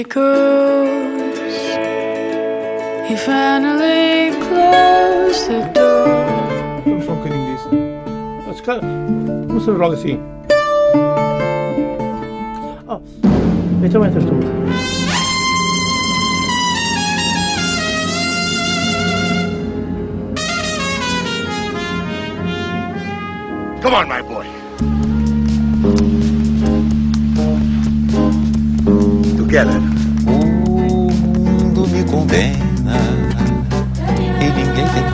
he goes, he finally closed the door. Vamos só um bocadinho disso. Mas, cara, vamos fazer logo assim. Oh, então entras tu. Come on, my boy. Together. O mundo me condena e ninguém tem pena.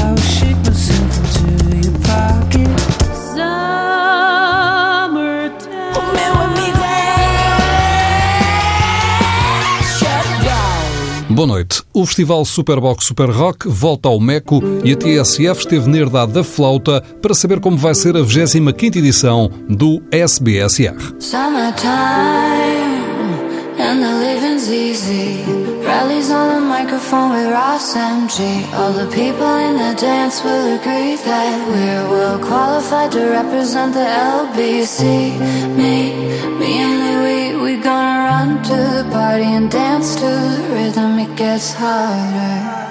I'll shake myself into your pocket. Summertime. O meu amigo é. Boa noite. O Festival Superbox Super Rock volta ao Meco e a TSF esteve na herdade da flauta para saber como vai ser a 25ª edição do SBSR. gonna run to the party and dance to the rhythm, it gets harder.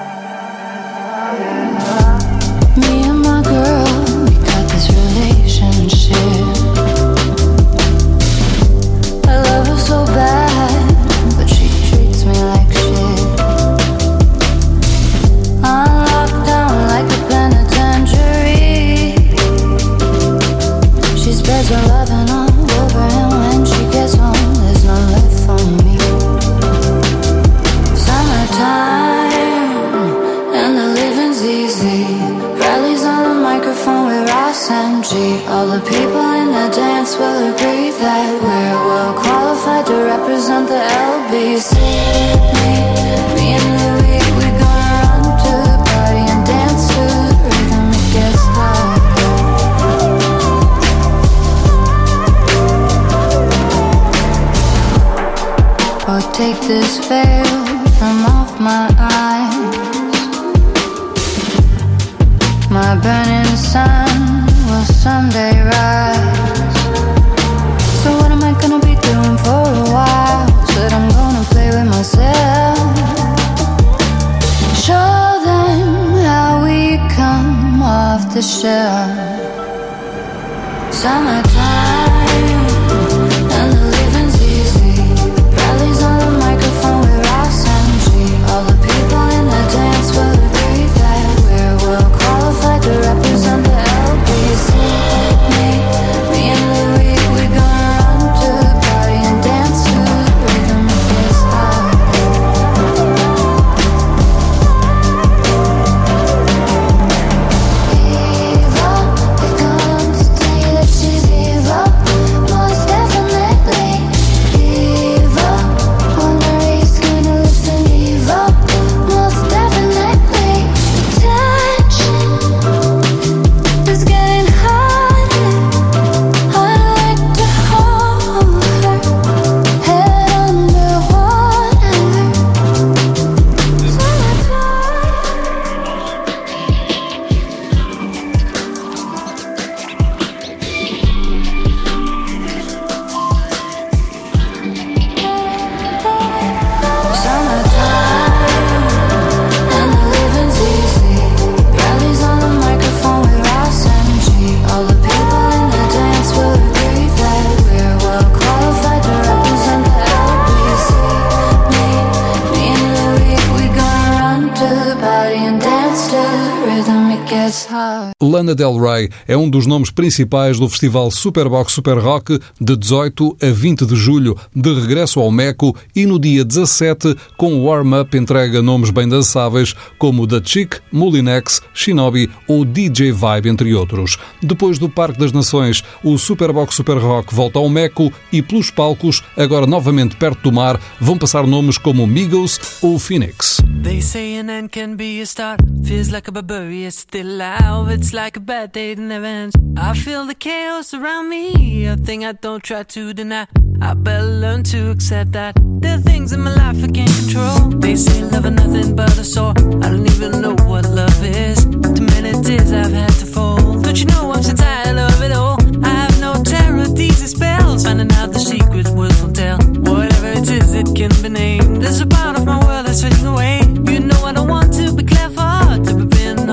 Lana Del Rey é um dos nomes principais do Festival Superbox Super Rock de 18 a 20 de julho, de regresso ao Meco e no dia 17 com o warm-up entrega nomes bem dançáveis como The Chick, Molinex, Shinobi ou DJ Vibe, entre outros. Depois do Parque das Nações, o Superbox Super Rock volta ao Meco e pelos palcos, agora novamente perto do mar, vão passar nomes como Migos ou Phoenix. They say an end can be a start. Feels like a barbarian still alive. It's like a bad day that never ends. I feel the chaos around me. A thing I don't try to deny. I better learn to accept that there are things in my life I can't control. They say love is nothing but a sore. I don't even know what love is. Too many tears I've had to fold. Don't you know I'm so tired of it all? I have no terror, these spells, finding out the secret words won't tell. Whatever it is, it can be named. There's a part of my world that's fading away. You know I don't want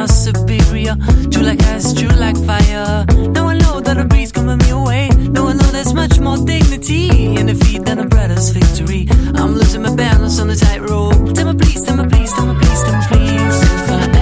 or superior. True like ice, true like fire. Now I know that a breeze coming me away. Now I know there's much more dignity in defeat than a brother's victory. I'm losing my balance on the tightrope. Tell me please, tell me please, tell me please, tell me please. If I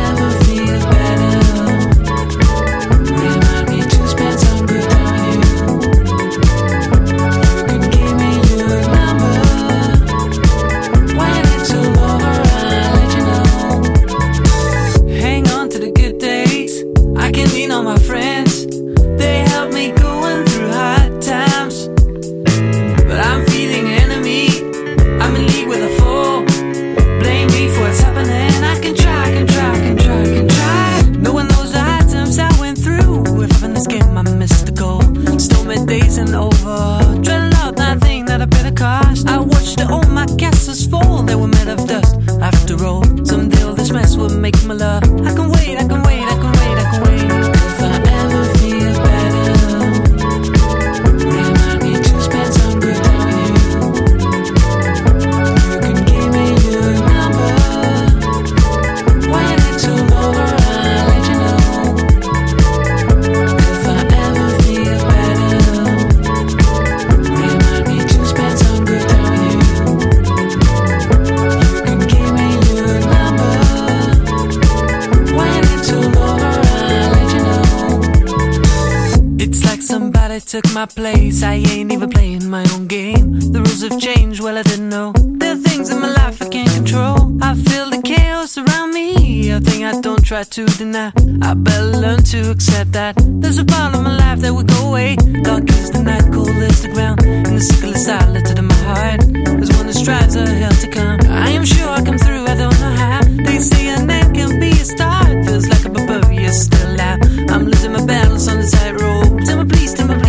I feel the chaos around me, a thing I don't try to deny. I better learn to accept that. There's a part of my life that will go away. Dark is the night, cold is the ground. And the sickle is silent in my heart. There's one that strives a hell to come. I am sure I come through, I don't know how. They say a end can be a start. Feels like a barbarian still out. I'm losing my balance on the tightrope. Tell me please, tell me please,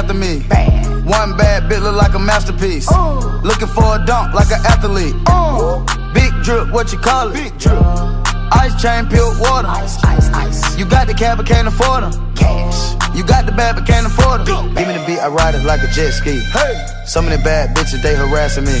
after me. One bad bitch look like a masterpiece. Looking for a dunk like an athlete. Big drip, what you call it? Big drip. Ice chain, pure water. Ice, ice, ice. You got the cab, but can't afford them. Cash. You got the bad, but can't afford them. Give me the beat, I ride it like a jet ski. Hey. Some of the bad bitches, they harassing me.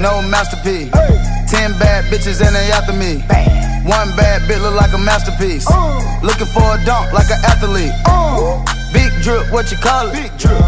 No masterpiece. Ten bad bitches and they after me. One bad bitch look like a masterpiece. Looking for a dunk like an athlete. Big drip, what you call it? Big drip.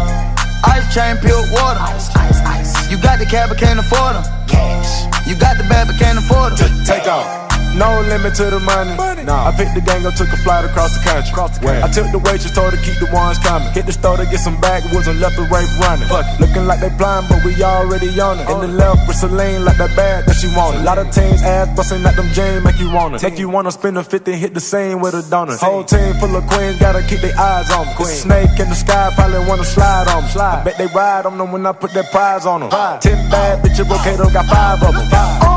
Ice chain, pure water. Ice, ice, ice. You got the cab, but can't afford them. Cash. You got the bad, but can't afford them. Take off. No limit to the money. Nah. I picked the gang up, took a flight across the country. Across the country. I took the waitress, told her keep the ones coming. Hit the store to get some backwoods and left the rape running. Fuck it. Looking like they blind, but we already on it. In the left with Celine, like that bag that she wanted. A lot of teams ass busting like them James, make you wanna. Make you wanna spend a 50, hit the same with a donut. Whole team full of queens, gotta keep their eyes on me. Queen. Snake in the sky, probably wanna slide on me. Slide. I bet they ride on them when I put that prize on them. Five. Ten bad bitches, okay, got five of them. Five.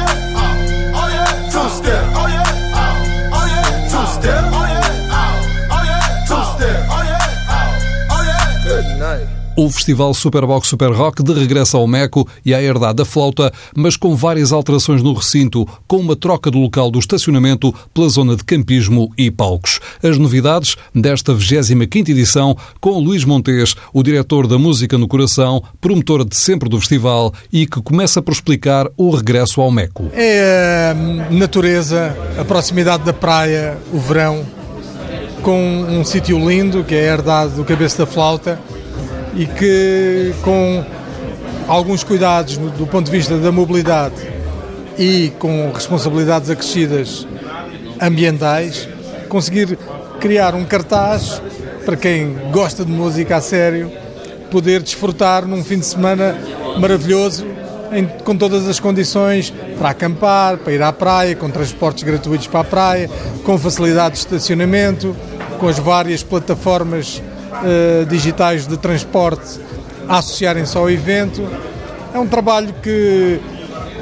O Festival Superbox Super Rock de regresso ao Meco e à herdade da flauta, mas com várias alterações no recinto, com uma troca do local do estacionamento pela zona de campismo e palcos. As novidades desta 25ª edição com Luís Montes, o diretor da Música no Coração, promotor de sempre do festival e que começa por explicar o regresso ao Meco. É a natureza, a proximidade da praia, o verão, com um sítio lindo que é a herdade do Cabeça da Flauta e que com alguns cuidados do ponto de vista da mobilidade e com responsabilidades acrescidas ambientais, conseguir criar um cartaz para quem gosta de música a sério, poder desfrutar num fim de semana maravilhoso, em, com todas as condições para acampar, para ir à praia, com transportes gratuitos para a praia, com facilidade de estacionamento, com as várias plataformas uh, digitais de transporte a associarem-se ao evento. É um trabalho que,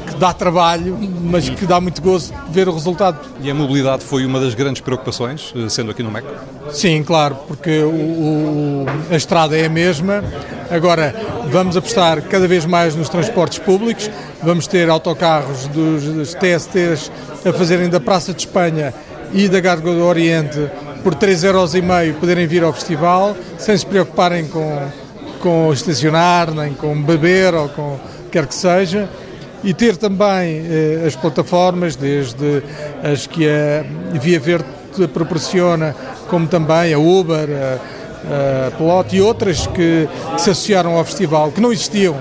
que, dá trabalho, mas que dá muito gozo ver o resultado. E a mobilidade foi uma das grandes preocupações, eh, sendo aqui no MEC? Sim, claro, porque o, o, a estrada é a mesma. Agora vamos apostar cada vez mais nos transportes públicos, vamos ter autocarros dos, dos TSTs a fazerem da Praça de Espanha e da Garga do Oriente por 3,5€ poderem vir ao festival sem se preocuparem com, com estacionar, nem com beber ou com quer que seja. E ter também eh, as plataformas, desde as que a Via Verde proporciona, como também a Uber, a, a e outras que, que se associaram ao festival, que não existiam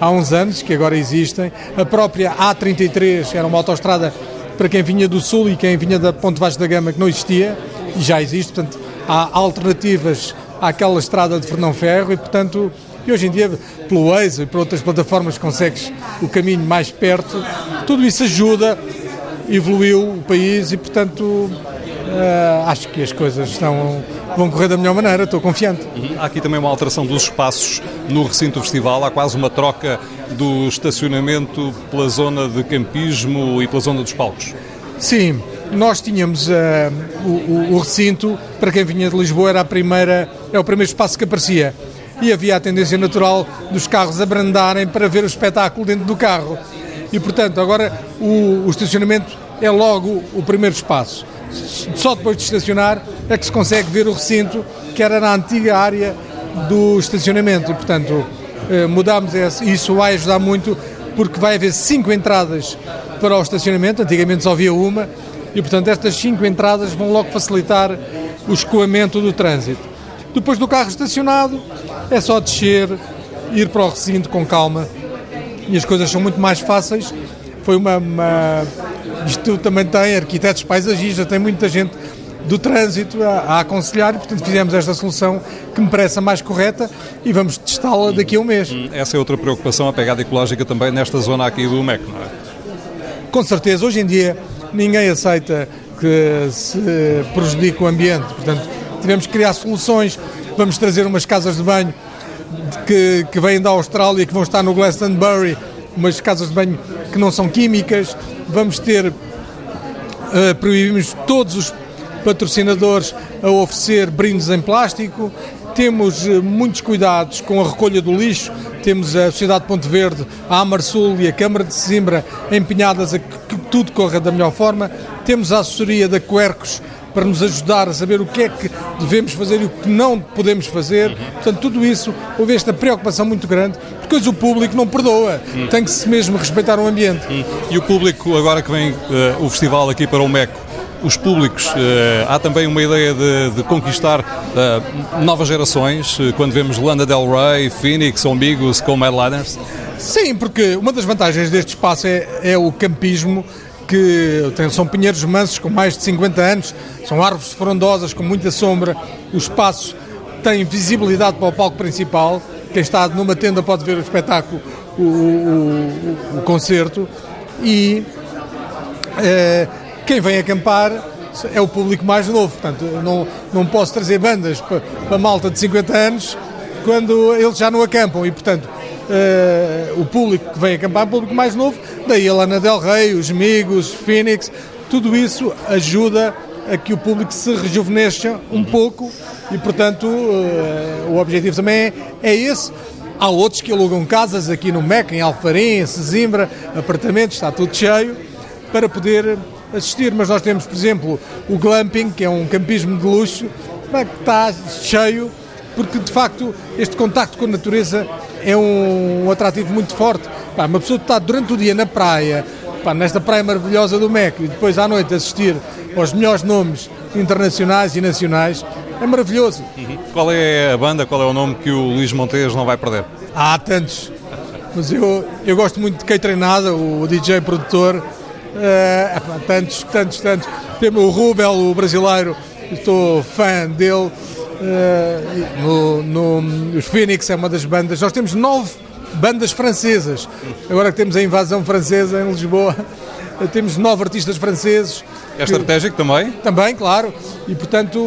há uns anos, que agora existem. A própria A33 era uma autoestrada para quem vinha do Sul e quem vinha da Ponte Vasco da Gama, que não existia já existe, portanto, há alternativas àquela estrada de Fernão Ferro e, portanto, e hoje em dia, pelo Waze e por outras plataformas, consegues o caminho mais perto. Tudo isso ajuda, evoluiu o país e, portanto, uh, acho que as coisas estão, vão correr da melhor maneira, estou confiante. Uhum. Há aqui também uma alteração dos espaços no recinto do festival, há quase uma troca do estacionamento pela zona de campismo e pela zona dos palcos. Sim, nós tínhamos uh, o, o, recinto, para quem vinha de Lisboa, era a primeira, é o primeiro espaço que aparecia. E havia a tendência natural dos carros abrandarem para ver o espetáculo dentro do carro. E, portanto, agora o, o estacionamento é logo o primeiro espaço. Só depois de estacionar é que se consegue ver o recinto, que era na antiga área do estacionamento. E, portanto, uh, mudámos esse. E isso vai ajudar muito, porque vai haver cinco entradas para o estacionamento. Antigamente só havia uma e, portanto, estas cinco entradas vão logo facilitar o escoamento do trânsito. Depois do carro estacionado, é só descer, ir para o recinto com calma e as coisas são muito mais fáceis foi uma, uma- Isto também tem arquitetos paisagistas, tem muita gente do trânsito a, a aconselhar e, portanto, fizemos esta solução que me parece a mais correta e vamos testá-la daqui a um mês. Essa é outra preocupação, a pegada ecológica também nesta zona aqui do MEC, não é? Com certeza, hoje em dia ninguém aceita que se prejudique o ambiente, portanto, tivemos que criar soluções, vamos trazer umas casas de banho que, que vêm da Austrália, que vão estar no Glastonbury, umas casas de banho que não são químicas, vamos ter, eh, proibimos todos os patrocinadores a oferecer brindes em plástico, temos eh, muitos cuidados com a recolha do lixo, temos a Sociedade de Ponte Verde, a Amarsul e a Câmara de Sesimbra empenhadas a que tudo corra da melhor forma, temos a assessoria da Quercos para nos ajudar a saber o que é que devemos fazer e o que não podemos fazer. Portanto, tudo isso, houve esta preocupação muito grande, porque hoje o público não perdoa, tem que se mesmo respeitar o ambiente. E o público, agora que vem eh, o festival aqui para o MECO, os públicos, eh, há também uma ideia de, de conquistar eh, novas gerações, eh, quando vemos Lana Del Rey, Phoenix ou Migos como headliners? Sim, porque uma das vantagens deste espaço é, é o campismo, que são pinheiros mansos com mais de 50 anos, são árvores frondosas com muita sombra, o espaço tem visibilidade para o palco principal, quem está numa tenda pode ver o espetáculo, o, o- o- o concerto, e eh, quem vem acampar é o público mais novo, portanto não, não posso trazer bandas para, para malta de 50 anos quando eles já não acampam e portanto eh, o público que vem acampar é o público mais novo, daí a Lana Del Rey, os Migos, Phoenix, tudo isso ajuda a que o público se rejuvenesça um pouco e portanto eh, o objetivo também é, é esse. Há outros que alugam casas aqui no MEC, em Alfarim, em Sesimbra, apartamentos, está tudo cheio, para poder assistir. Mas nós temos, por exemplo, o glamping, que é um campismo de luxo, pá, que está cheio, porque de facto este contacto com a natureza é um atrativo muito forte. Uma pessoa está durante o dia na praia, nesta praia maravilhosa do MEC, e depois à noite assistir aos melhores nomes internacionais e nacionais, é maravilhoso. Qual é a banda, qual é o nome que o Luís Montes não vai perder? Há tantos, mas eu, eu gosto muito de Kei Treinada, o DJ produtor. Epá, tantos, tantos, tantos. Temos o Rubel, o brasileiro, estou fã dele. Eh, no, no, os Phoenix é uma das bandas. Nós temos nove bandas francesas. Agora que temos a invasão francesa em Lisboa, temos nove artistas franceses. É estratégico também? Também, claro. E portanto,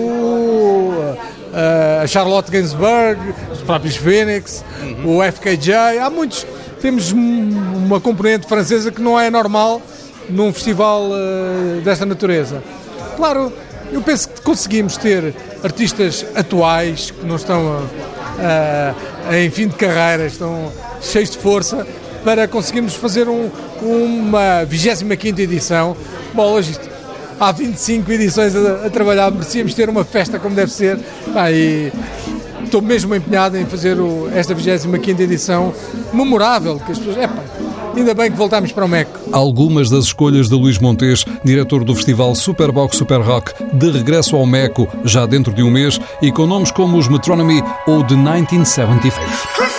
a Charlotte Gainsbourg, os próprios Phoenix, o FKJ, há muitos. Temos um- uma componente francesa que não é normal num festival eh, desta natureza. Claro, eu penso que conseguimos ter artistas atuais que não estão a- em fim de carreira, estão cheios de força para conseguirmos fazer um- uma 25 edição. Bolas, isto, há 25 edições a, a trabalhar, merecíamos ter uma festa como deve ser. Pá, e estou mesmo empenhado em fazer o- esta 25 edição memorável, que as pessoas. Epá, ainda bem que voltámos para o MEC. Algumas das escolhas de Luís Montes, diretor do festival Superbox Super Rock, de regresso ao Meco, já dentro de um mês, e com nomes como os Metronomy ou The 1975.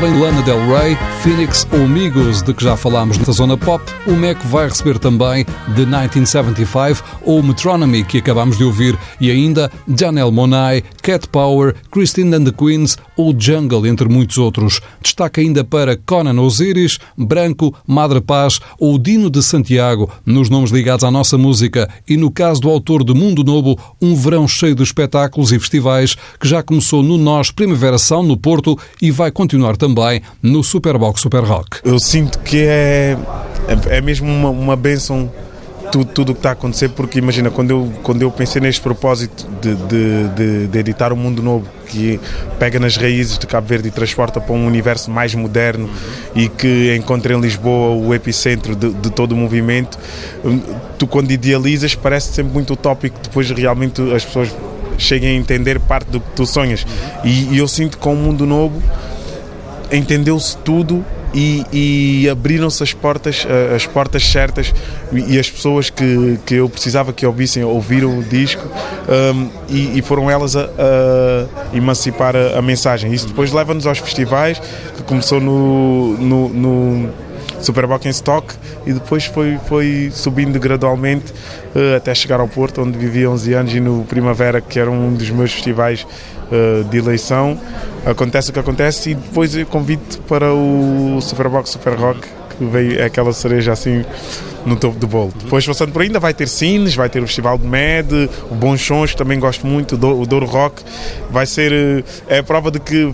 De Lana Del Rey, Phoenix ou Migos, de que já falámos na zona pop, o MEC vai receber também The 1975 ou Metronomy, que acabámos de ouvir, e ainda Janelle Monáe, Cat Power, Christine and the Queens ou Jungle, entre muitos outros. Destaca ainda para Conan Osiris, Branco, Madre Paz ou Dino de Santiago, nos nomes ligados à nossa música, e no caso do autor de Mundo Novo, um verão cheio de espetáculos e festivais que já começou no Nós Primavera Sound, no Porto, e vai continuar também no Superbox Super Rock. Eu sinto que é, é, é mesmo uma, uma benção tudo, tudo o que está a acontecer, porque imagina, quando eu, quando eu pensei neste propósito de, de, de, de editar um mundo novo, que pega nas raízes de Cabo Verde e transporta para um universo mais moderno e que encontra em Lisboa o epicentro de, de todo o movimento, hum, tu quando idealizas parece sempre muito utópico, depois realmente as pessoas cheguem a entender parte do que tu sonhas. E, e eu sinto que com o mundo novo entendeu-se tudo e, e abriram-se as portas, eh, as portas certas e as pessoas que, que eu precisava que ouvissem ouviram o disco um, e, e foram elas a, a emancipar a, a mensagem. Isso depois leva-nos aos festivais, que começou no, no, no Superboc em Stock e depois foi, foi subindo gradualmente eh, até chegar ao Porto, onde vivi 11 anos, e no Primavera, que era um dos meus festivais eh, de eleição. Acontece o que acontece e depois eu convido para o Superbox Super Rock, que veio é aquela cereja assim no topo do bolo. Depois, passando por ainda vai ter cines, vai ter o Festival de Med, o Bons Sons, que também gosto muito, o o Douro Rock. Vai ser. eh, É a prova de que,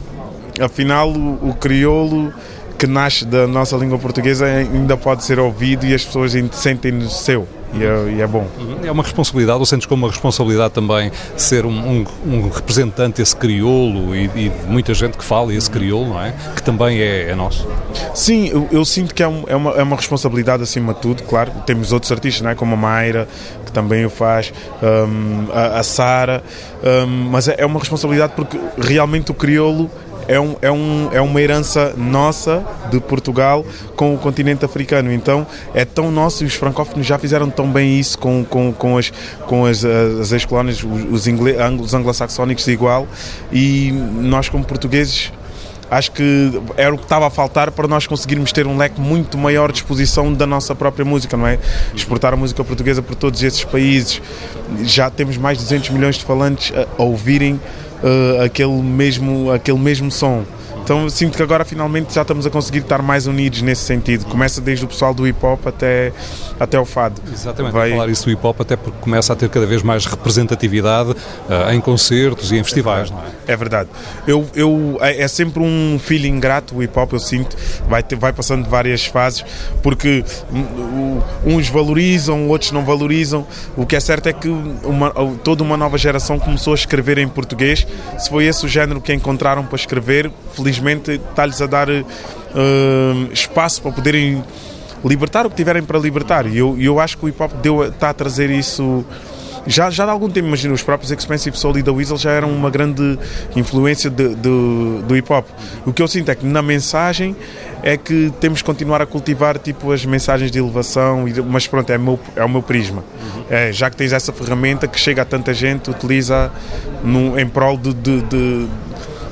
afinal, o, o crioulo que nasce da nossa língua portuguesa ainda pode ser ouvido e as pessoas sentem-no seu. E é, e é bom. É uma responsabilidade, ou sentes como uma responsabilidade também ser um, um- um representante desse crioulo e, e de muita gente que fala esse crioulo, não é? Que também é, é nosso. Sim, eu, eu sinto que é, um- é uma, é uma responsabilidade acima de tudo, claro. Temos outros artistas, não é? como a Mayra, que também o faz, a, a Sara, mas é, é uma responsabilidade porque realmente o crioulo é, um, é, um, é uma herança nossa de Portugal com o continente africano. Então é tão nosso e os francófonos já fizeram tão bem isso com, com, com as, com as, as ex-colónias, os, os, anglo-saxónicos igual. E nós, como portugueses, acho que era o que estava a faltar para nós conseguirmos ter um leque muito maior de exposição da nossa própria música, não é? Exportar a música portuguesa por todos esses países. Já temos mais de 200 milhões de falantes a, a ouvirem eh, aquele, mesmo, aquele mesmo som. Então sinto que agora finalmente já estamos a conseguir estar mais unidos nesse sentido. Começa desde o pessoal do hip hop até, até o fado. Exatamente, Vai- falar isso do hip hop até porque começa a ter cada vez mais representatividade ah, em concertos e em festivais, não é? É verdade. Eu, eu, é, é sempre um feeling grato o hip hop, eu sinto. Vai, ter- vai passando de várias fases, porque uns valorizam, outros não valorizam. O que é certo é que uma- toda uma nova geração começou a escrever em português. Se foi esse o género que encontraram para escrever, felizmente está-lhes a dar hum, espaço para poderem libertar o que tiverem para libertar. E eu, eu acho que o hip hop está a trazer isso. Já, já há algum tempo, imagino, os próprios Expensive Soul e da Weasel já eram uma grande influência de- de- do hip hop. O que eu sinto é que na mensagem é que temos que continuar a cultivar tipo as mensagens de elevação, mas pronto, é meu, é o meu prisma. É, já que tens essa ferramenta que chega a tanta gente, utiliza num- em prol de- de-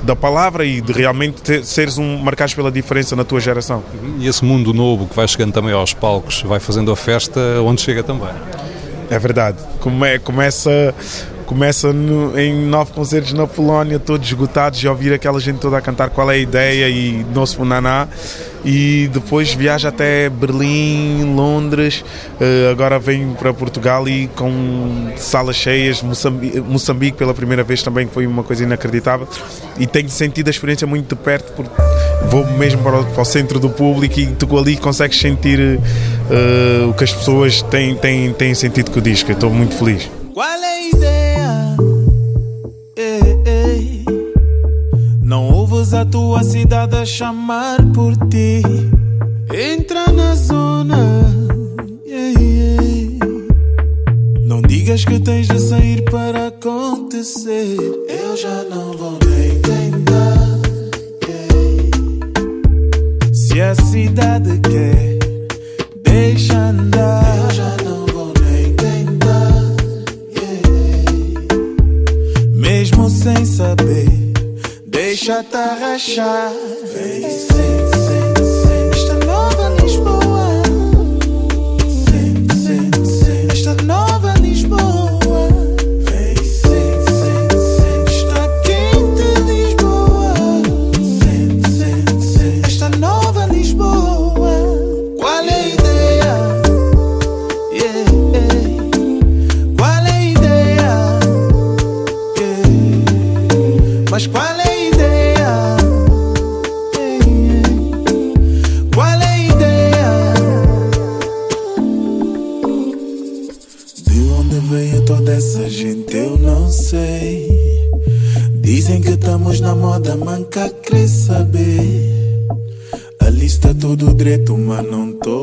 da palavra e de realmente ter- seres um marcados pela diferença na tua geração. E esse mundo novo que vai chegando também aos palcos vai fazendo a festa onde chega também. É verdade. Come- começa começa no- em nove concertos na Polónia, todos esgotados, e ouvir aquela gente toda a cantar qual é a ideia e Nosso Funaná. E depois viaja até Berlim, Londres, eh, agora vem para Portugal e com salas cheias, Moçambique, Moçambique pela primeira vez também foi uma coisa inacreditável. E tenho sentido a experiência muito de perto, porque vou mesmo para o, para o centro do público e tu ali consegues sentir eh, o que as pessoas têm, têm, têm sentido com o disco. Estou muito feliz. Qual é a ideia? Ei, ei. A tua cidade a chamar por ti. Entra na zona. Ei, ei. Não digas que tens de sair para acontecer. Eu já não vou nem tentar. ei. Se a cidade quer, deixa andar. Eu já não vou nem tentar. Mesmo sem saber, deixa-te arrachar. Vem, na moda, manca querer saber. A lista tudo direito, mas não tô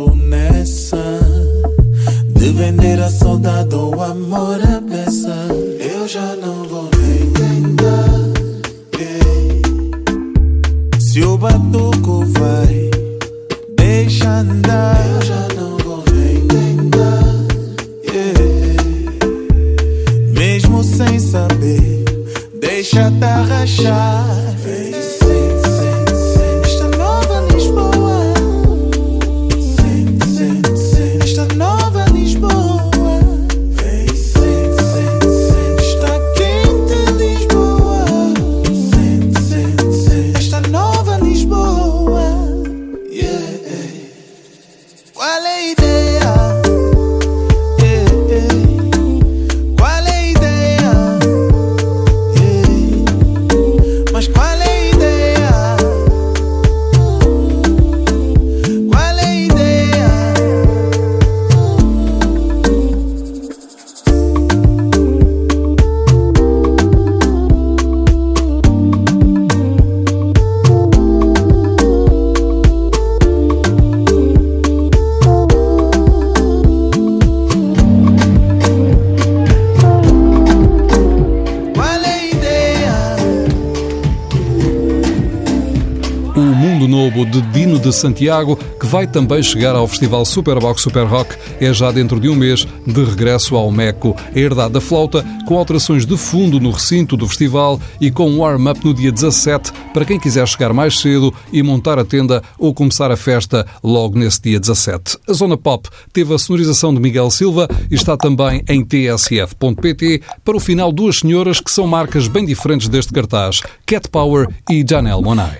de Dino de Santiago, que vai também chegar ao Festival Superbox Super Rock. É já dentro de um mês, de regresso ao MECO. A herdade da flauta, com alterações de fundo no recinto do festival e com um warm-up no dia 17, para quem quiser chegar mais cedo e montar a tenda ou começar a festa logo nesse dia 17. A Zona Pop teve a sonorização de Miguel Silva e está também em tsf.pt para o final duas senhoras que são marcas bem diferentes deste cartaz, Cat Power e Janelle Monáe.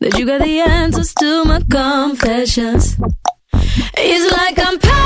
That you got the answers to my confessions. It's like I'm.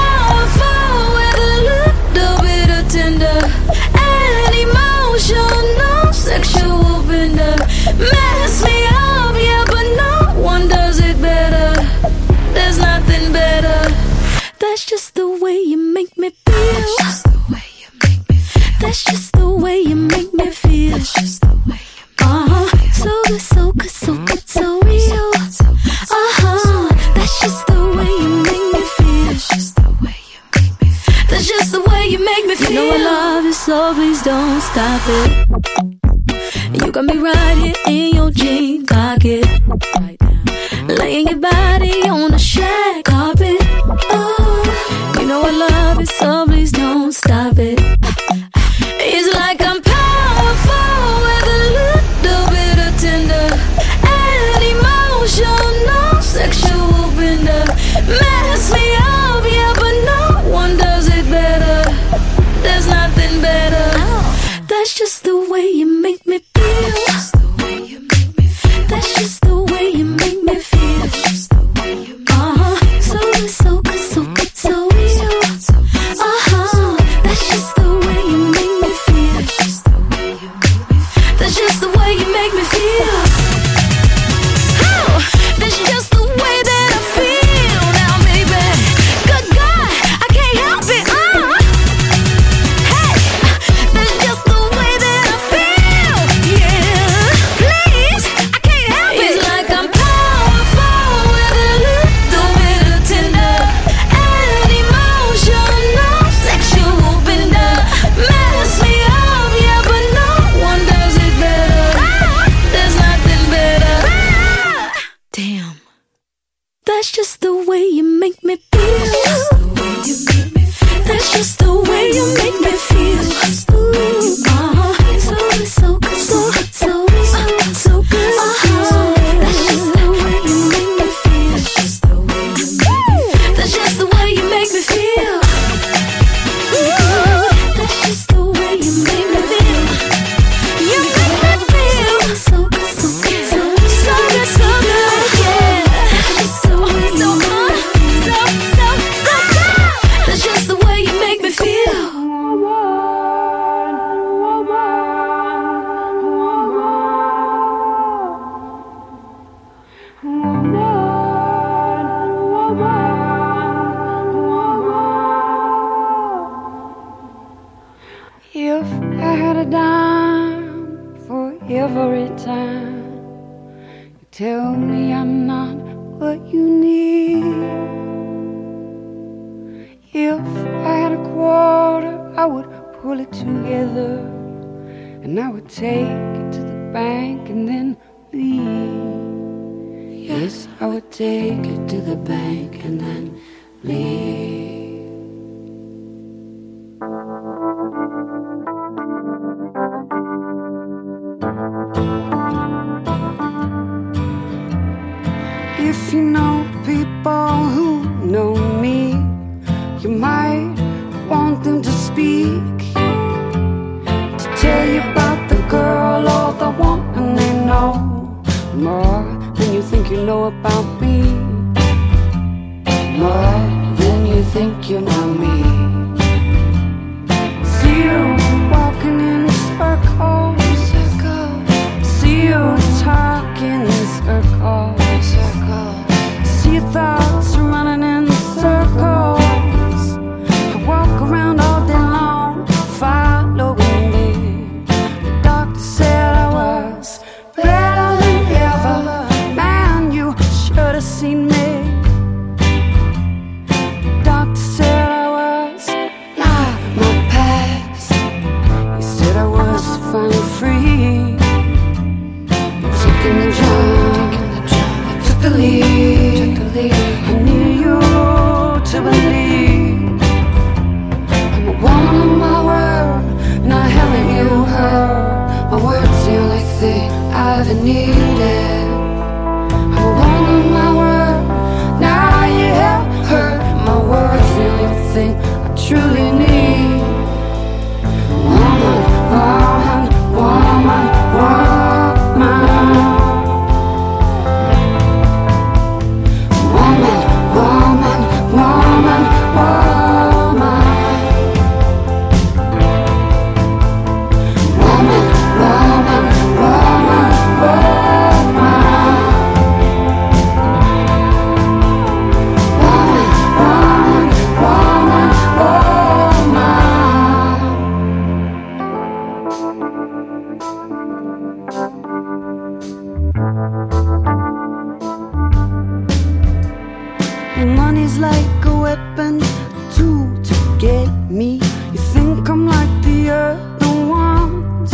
And money's like a weapon, a tool to get me. You think I'm like the other ones?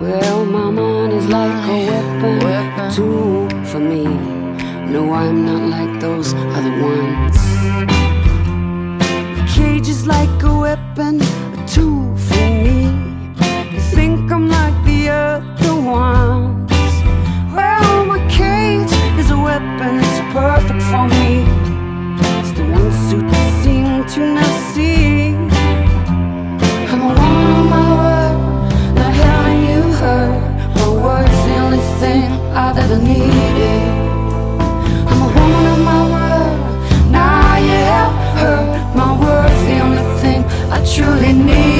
Well, my money's like a weapon, a tool for me. No, I'm not like those other ones. The cage is like a weapon, a tool for me. You think I'm like the other ones? truly need.